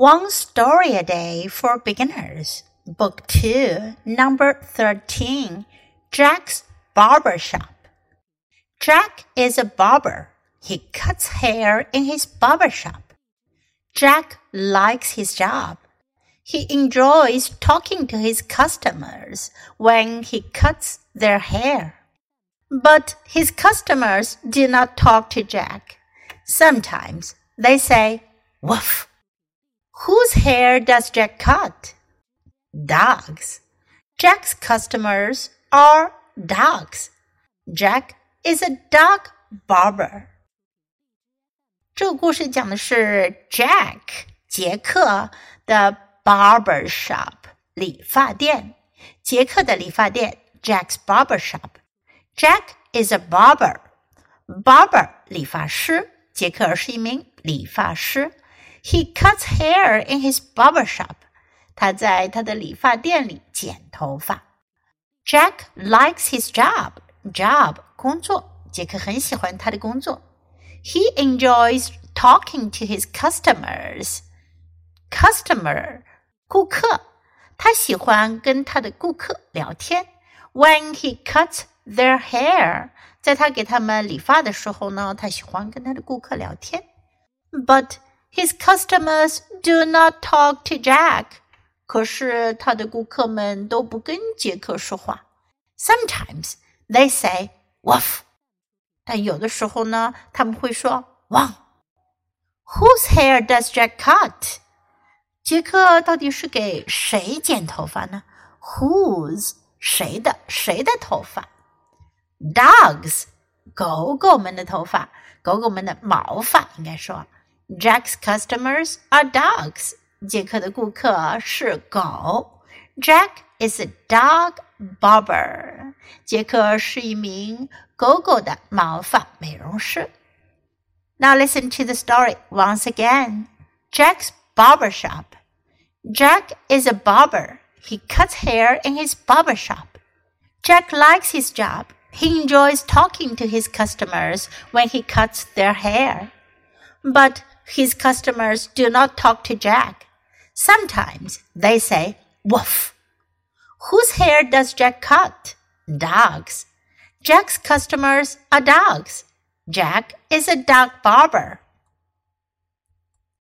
One Story a Day for Beginners, Book 2, Number 13 Jack's Barber Shop. Jack is a barber. He cuts hair in his barber shop. Jack likes his job. He enjoys talking to his customers when he cuts their hair. But his customers do not talk to Jack. Sometimes they say, Woof. Whose hair does Jack cut? Dogs. Jack's customers are dogs. Jack is a dog barber. 这个故事讲的是 Jack 杰克的 barber shop 理发店。杰克的理发店 Jack's barber shop。Jack is a barber. Barber 理发师，杰克是一名理发师。 he cuts hair in his barber shop. 他在他的理发店里剪头发。Jack likes his job. Job 工作，杰克很喜欢他的工作。He enjoys talking to his customers. Customer 顾客，他喜欢跟他的顾客聊天。When he cuts their hair，在他给他们理发的时候呢，他喜欢跟他的顾客聊天。But his customers do not talk to Jack. 可是他的顾客们都不跟杰克说话。Sometimes they say "woof"，但有的时候呢，他们会说汪。Whose hair does Jack cut？杰克到底是给谁剪头发呢？Whose 谁的谁的头发？Dogs 狗狗们的头发，狗狗们的毛发应该说。 Jack's customers are dogs. 杰克的顾客是狗。Jack is a dog barber. 杰克是一名狗狗的毛发美容师。Now listen to the story once again. Jack's barber shop. Jack is a barber. He cuts hair in his barber shop. Jack likes his job. He enjoys talking to his customers when he cuts their hair. But his customers do not talk to Jack. Sometimes they say, Woof. Whose hair does Jack cut? Dogs. Jack's customers are dogs. Jack is a dog barber.